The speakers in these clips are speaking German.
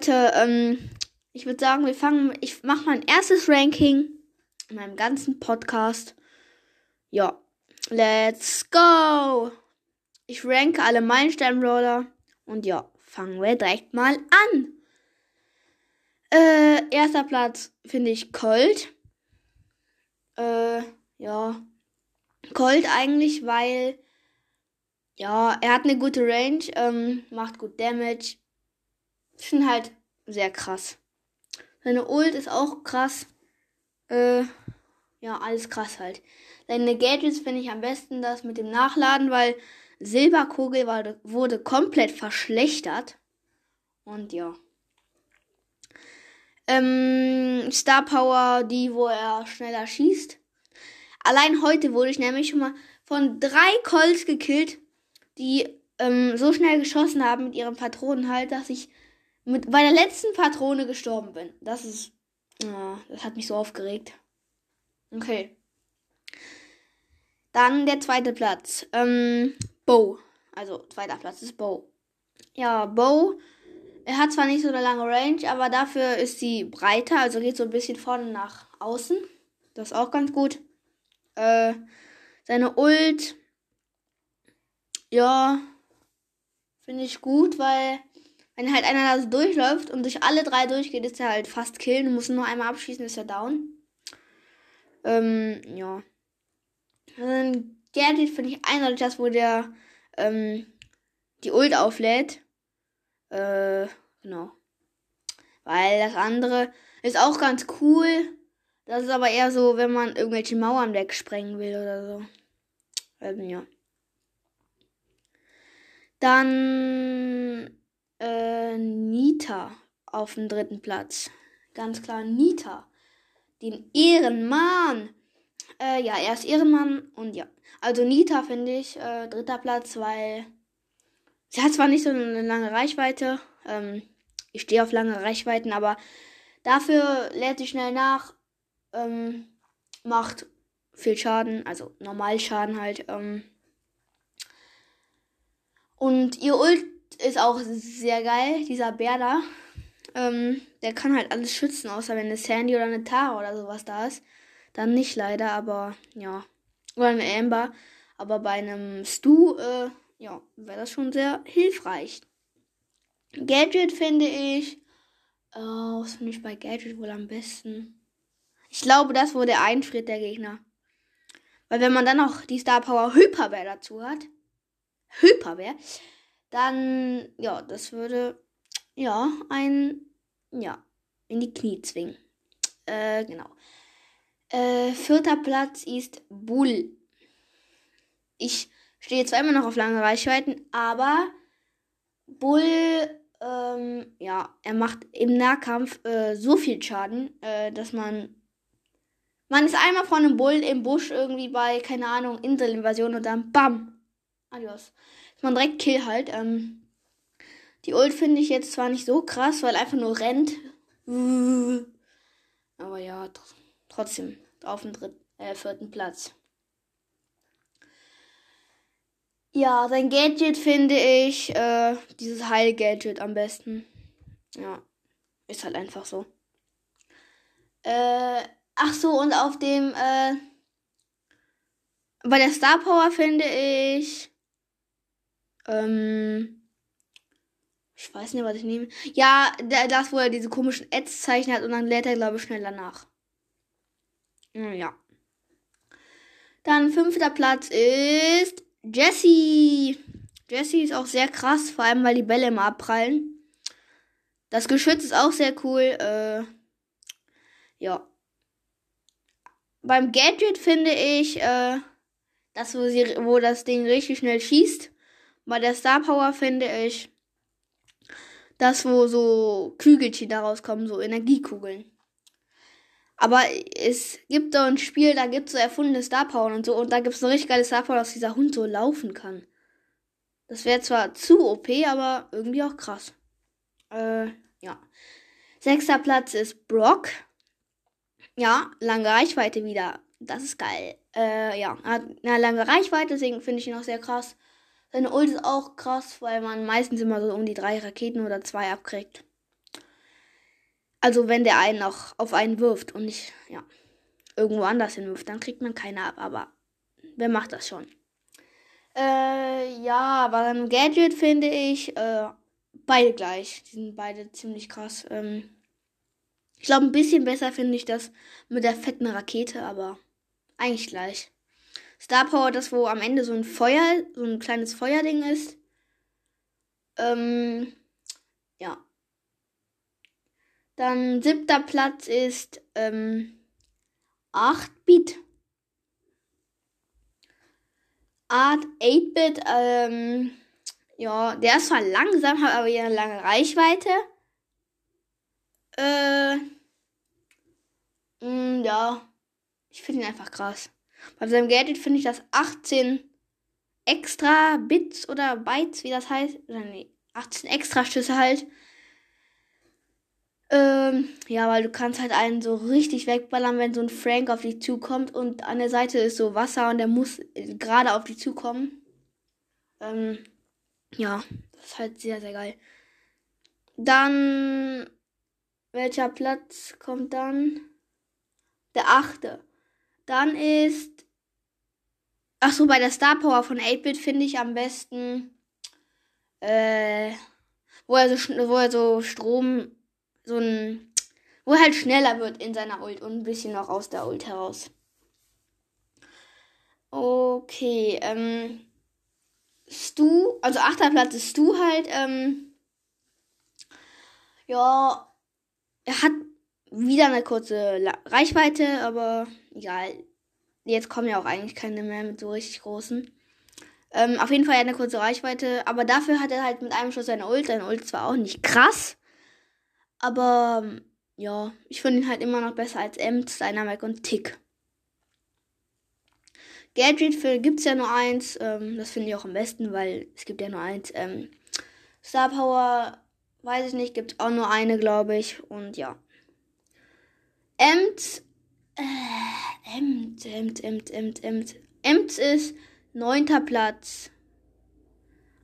Leute, ähm, ich würde sagen, wir fangen, ich mache mein erstes Ranking in meinem ganzen Podcast. Ja, let's go! Ich ranke alle Meilenstein-Brawler und ja, fangen wir direkt mal an. Äh, erster Platz finde ich Colt. Äh, ja. Colt eigentlich, weil ja, er hat eine gute Range, ähm, macht gut Damage. Finde halt sehr krass. Seine Ult ist auch krass. Äh, ja, alles krass halt. Seine Gadgets finde ich am besten das mit dem Nachladen, weil Silberkugel war, wurde komplett verschlechtert. Und ja. Ähm, Star Power, die, wo er schneller schießt. Allein heute wurde ich nämlich schon mal von drei Colts gekillt, die ähm, so schnell geschossen haben mit ihren Patronen halt, dass ich mit bei der letzten Patrone gestorben bin. Das ist. Oh, das hat mich so aufgeregt. Okay. Dann der zweite Platz. Ähm, Bo. Also, zweiter Platz ist Bo. Ja, Bo. Er hat zwar nicht so eine lange Range, aber dafür ist sie breiter, also geht so ein bisschen vorne nach außen. Das ist auch ganz gut. Äh, seine Ult. Ja. Finde ich gut, weil wenn halt einer da so durchläuft und durch alle drei durchgeht, ist er halt fast killen. Du musst nur einmal abschießen, ist er down. Ähm, ja. Dann Gadget finde ich eindeutig das, wo der ähm, die Ult auflädt. Äh, genau. Weil das andere ist auch ganz cool. Das ist aber eher so, wenn man irgendwelche Mauern wegsprengen will oder so. Ähm, ja. Dann äh, Nita auf dem dritten Platz. Ganz klar Nita. Den Ehrenmann. Äh, ja, er ist Ehrenmann und ja. Also Nita finde ich äh, dritter Platz, weil sie hat zwar nicht so eine lange Reichweite. Ähm, ich stehe auf lange Reichweiten, aber dafür lädt sie schnell nach. Ähm, macht viel Schaden, also Normalschaden halt. Ähm. Und ihr Ult ist auch sehr geil, dieser Bär da. Ähm, der kann halt alles schützen, außer wenn eine Sandy oder eine Tara oder sowas da ist. Dann nicht leider, aber ja. Oder eine Amber. Aber bei einem Stu, äh, ja, wäre das schon sehr hilfreich. Gadget finde ich. Oh, was finde ich bei Gadget wohl am besten? Ich glaube, das wurde der einfriert, der Gegner. Weil wenn man dann noch die Star Power Hyperbär dazu hat. Hyperbär dann, ja, das würde, ja, ein, ja, in die Knie zwingen. Äh, genau. Äh, vierter Platz ist Bull. Ich stehe zwar immer noch auf lange Reichweiten, aber Bull, ähm, ja, er macht im Nahkampf äh, so viel Schaden, äh, dass man. Man ist einmal von einem Bull im Busch irgendwie bei, keine Ahnung, Inselinvasion und dann BAM! Adios man direkt Kill halt. Ähm, die Ult finde ich jetzt zwar nicht so krass, weil einfach nur rennt. Aber ja, tr trotzdem auf dem dritten, äh, vierten Platz. Ja, sein Gadget finde ich, äh, dieses Heil-Gadget am besten. Ja, ist halt einfach so. Äh, ach so, und auf dem, äh, bei der Star Power finde ich ähm, ich weiß nicht, was ich nehme. Ja, das, wo er diese komischen Ads-Zeichen hat und dann lädt er, glaube ich, schneller nach. Ja. Dann fünfter Platz ist Jessie. Jessie ist auch sehr krass, vor allem weil die Bälle immer abprallen. Das Geschütz ist auch sehr cool. Äh, ja. Beim Gadget finde ich, äh, das, wo, sie, wo das Ding richtig schnell schießt. Bei der Star Power finde ich das, wo so Kügelchen daraus kommen, so Energiekugeln. Aber es gibt da ein Spiel, da gibt es so erfundene Star Power und so. Und da gibt es eine richtig geile Star Power, dass dieser Hund so laufen kann. Das wäre zwar zu OP, aber irgendwie auch krass. Äh, ja. Sechster Platz ist Brock. Ja, lange Reichweite wieder. Das ist geil. Äh, ja, hat eine lange Reichweite, deswegen finde ich ihn auch sehr krass. Seine Ult ist auch krass, weil man meistens immer so um die drei Raketen oder zwei abkriegt. Also wenn der einen auch auf einen wirft und nicht, ja, irgendwo anders hinwirft, dann kriegt man keine ab. Aber wer macht das schon? Äh, ja, aber beim Gadget finde ich äh, beide gleich. Die sind beide ziemlich krass. Ähm, ich glaube, ein bisschen besser finde ich das mit der fetten Rakete, aber eigentlich gleich. Star Power, das wo am Ende so ein Feuer, so ein kleines Feuerding ist. Ähm, ja. Dann siebter Platz ist ähm, 8-Bit. Art 8-Bit, ähm, ja, der ist zwar langsam, hat aber eine lange Reichweite. Äh, mh, mm, ja, ich finde ihn einfach krass. Bei seinem Gadget finde ich das 18 extra Bits oder Bytes, wie das heißt. Oder nee, 18 extra Schüsse halt. Ähm, ja, weil du kannst halt einen so richtig wegballern, wenn so ein Frank auf dich zukommt und an der Seite ist so Wasser und der muss gerade auf dich zukommen. Ähm, ja, das ist halt sehr, sehr geil. Dann, welcher Platz kommt dann? Der achte. Dann ist, ach so, bei der Star Power von 8-Bit finde ich am besten, äh, wo er so, wo er so Strom so ein, wo er halt schneller wird in seiner Ult und ein bisschen noch aus der Ult heraus. Okay, ähm, Stu, also achter Platz ist Stu halt, ähm, ja, er hat wieder eine kurze Reichweite, aber egal. Jetzt kommen ja auch eigentlich keine mehr mit so richtig großen. Ähm, auf jeden Fall hat er eine kurze Reichweite, aber dafür hat er halt mit einem Schuss seine Ult. Seine Ult zwar auch nicht krass, aber ja, ich finde ihn halt immer noch besser als Ems, Dynamic und Tick. Gadget für gibt's ja nur eins. Ähm, das finde ich auch am besten, weil es gibt ja nur eins. Ähm, Star Power, weiß ich nicht, gibt auch nur eine, glaube ich. Und ja. Ems, äh, Ems, Ems, Ems, Ems, Ems. Ems ist neunter Platz.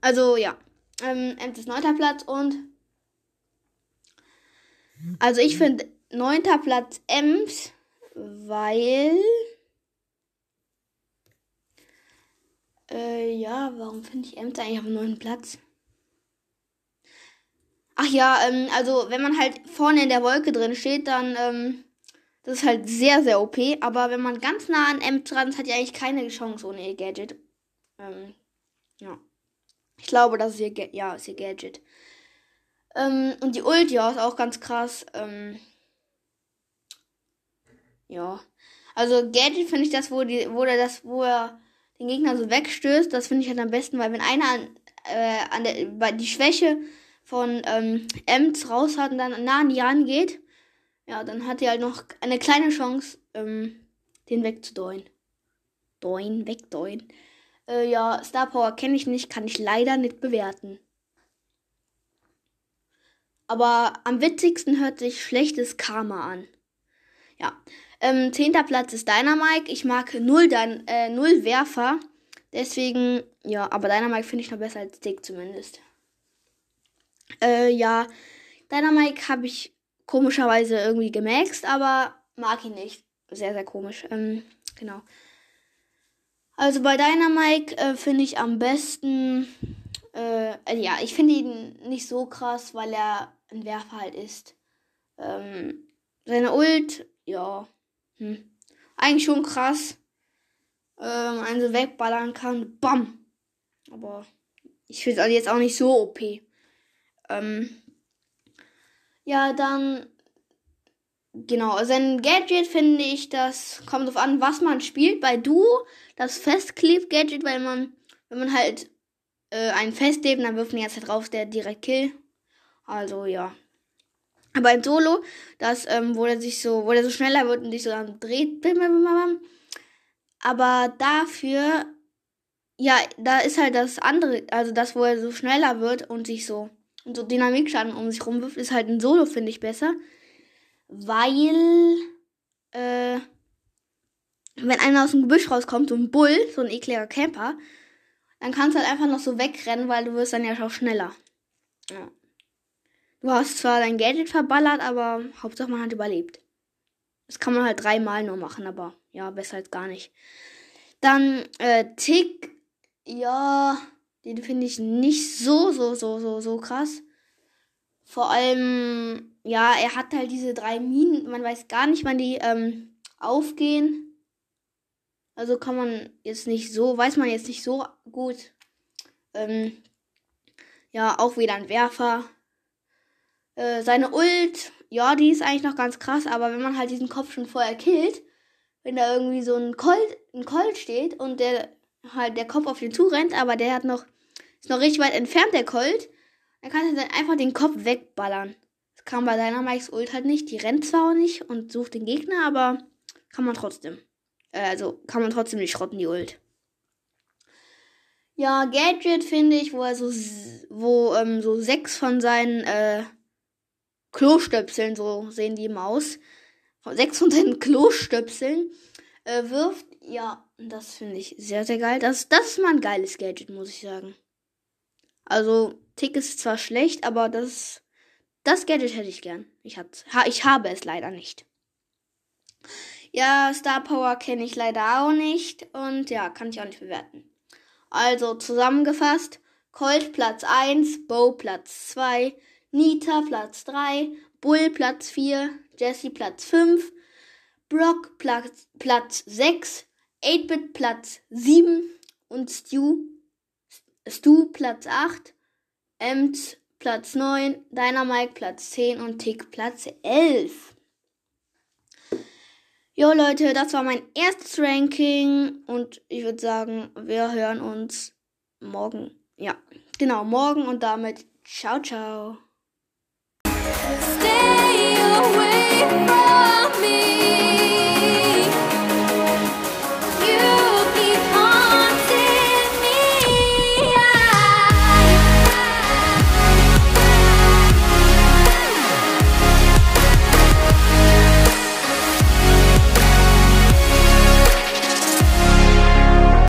Also ja, ähm, Ems ist neunter Platz und also ich finde neunter Platz Ems, weil. Äh, ja, warum finde ich Ems eigentlich auf dem neunten Platz? Ach ja, ähm, also wenn man halt vorne in der Wolke drin steht, dann, ähm, das ist halt sehr, sehr OP. Aber wenn man ganz nah an Ems dran ist, hat ihr eigentlich keine Chance ohne ihr Gadget. Ähm, ja. Ich glaube, das ist ihr, Ga ja, ist ihr Gadget. Ähm, und die Ult, ja, ist auch ganz krass. Ähm, ja. Also Gadget finde ich das, wo, die, wo er das, wo er den Gegner so wegstößt, das finde ich halt am besten, weil wenn einer an, äh, an der, die Schwäche von ähm, Ems raus hat und dann nah an die rangeht, ja, dann hat er halt noch eine kleine Chance, ähm, den wegzudeuen. Deuen, wegdeuen. Äh, ja, Star Power kenne ich nicht, kann ich leider nicht bewerten. Aber am witzigsten hört sich schlechtes Karma an. Ja. Ähm, zehnter Platz ist Dynamike. Ich mag null, Dein äh, null Werfer. Deswegen, ja, aber Dynamike finde ich noch besser als Dick zumindest. Äh, ja. Dynamike habe ich komischerweise irgendwie gemaxt, aber mag ihn nicht. Sehr, sehr komisch. Ähm, genau. Also bei Dynamike äh, finde ich am besten. Äh, ja, ich finde ihn nicht so krass, weil er ein Werfer halt ist. Ähm, seine Ult, ja, hm. eigentlich schon krass. Ähm, einen so wegballern kann, bam. Aber ich finde es jetzt auch nicht so OP. Ähm, ja, dann Genau, sein Gadget finde ich, das kommt drauf an, was man spielt. Bei Duo, das Festklebt-Gadget, weil man, wenn man halt äh, einen festlebt, dann wirft man jetzt halt drauf, der direkt Kill. Also ja. Aber im Solo, das, ähm, wo er sich so, wo er so schneller wird und sich so dann dreht. Aber dafür, ja, da ist halt das andere, also das, wo er so schneller wird und sich so, und so Dynamikschaden um sich rumwirft, ist halt ein Solo, finde ich besser. Weil, äh, wenn einer aus dem Gebüsch rauskommt, so ein Bull, so ein ekliger Camper, dann kannst du halt einfach noch so wegrennen, weil du wirst dann ja auch schneller. Ja. Du hast zwar dein Gadget verballert, aber Hauptsache man hat überlebt. Das kann man halt dreimal nur machen, aber ja, besser als gar nicht. Dann äh, Tick, ja, den finde ich nicht so, so, so, so, so krass. Vor allem, ja, er hat halt diese drei Minen. Man weiß gar nicht, wann die ähm, aufgehen. Also kann man jetzt nicht so, weiß man jetzt nicht so gut. Ähm, ja, auch wieder ein Werfer. Äh, seine Ult, ja, die ist eigentlich noch ganz krass, aber wenn man halt diesen Kopf schon vorher killt, wenn da irgendwie so ein Colt, ein Colt steht und der halt der Kopf auf den zurennt, aber der hat noch, ist noch richtig weit entfernt, der Colt, kannst du dann einfach den Kopf wegballern. Das kann bei deiner Mikes Ult halt nicht. Die rennt zwar auch nicht und sucht den Gegner, aber kann man trotzdem. Äh, also kann man trotzdem nicht schrotten, die Ult. Ja, Gadget finde ich, wo er so, wo ähm, so sechs von seinen äh, Klostöpseln, so sehen die immer aus, sechs von seinen Klostöpseln äh, wirft. Ja, das finde ich sehr, sehr geil. Das, das ist mal ein geiles Gadget, muss ich sagen. Also, Tick ist zwar schlecht, aber das, das Gadget hätte ich gern. Ich, hat, ha, ich habe es leider nicht. Ja, Star Power kenne ich leider auch nicht und ja, kann ich auch nicht bewerten. Also zusammengefasst, Colt Platz 1, Bo Platz 2, Nita Platz 3, Bull Platz 4, Jesse Platz 5, Brock Platz, Platz 6, 8-Bit Platz 7 und Stu, Stu Platz 8, Ems Platz 9, Dynamite Platz 10 und Tick Platz 11. Jo Leute, das war mein erstes Ranking und ich würde sagen, wir hören uns morgen. Ja, genau, morgen und damit ciao, ciao.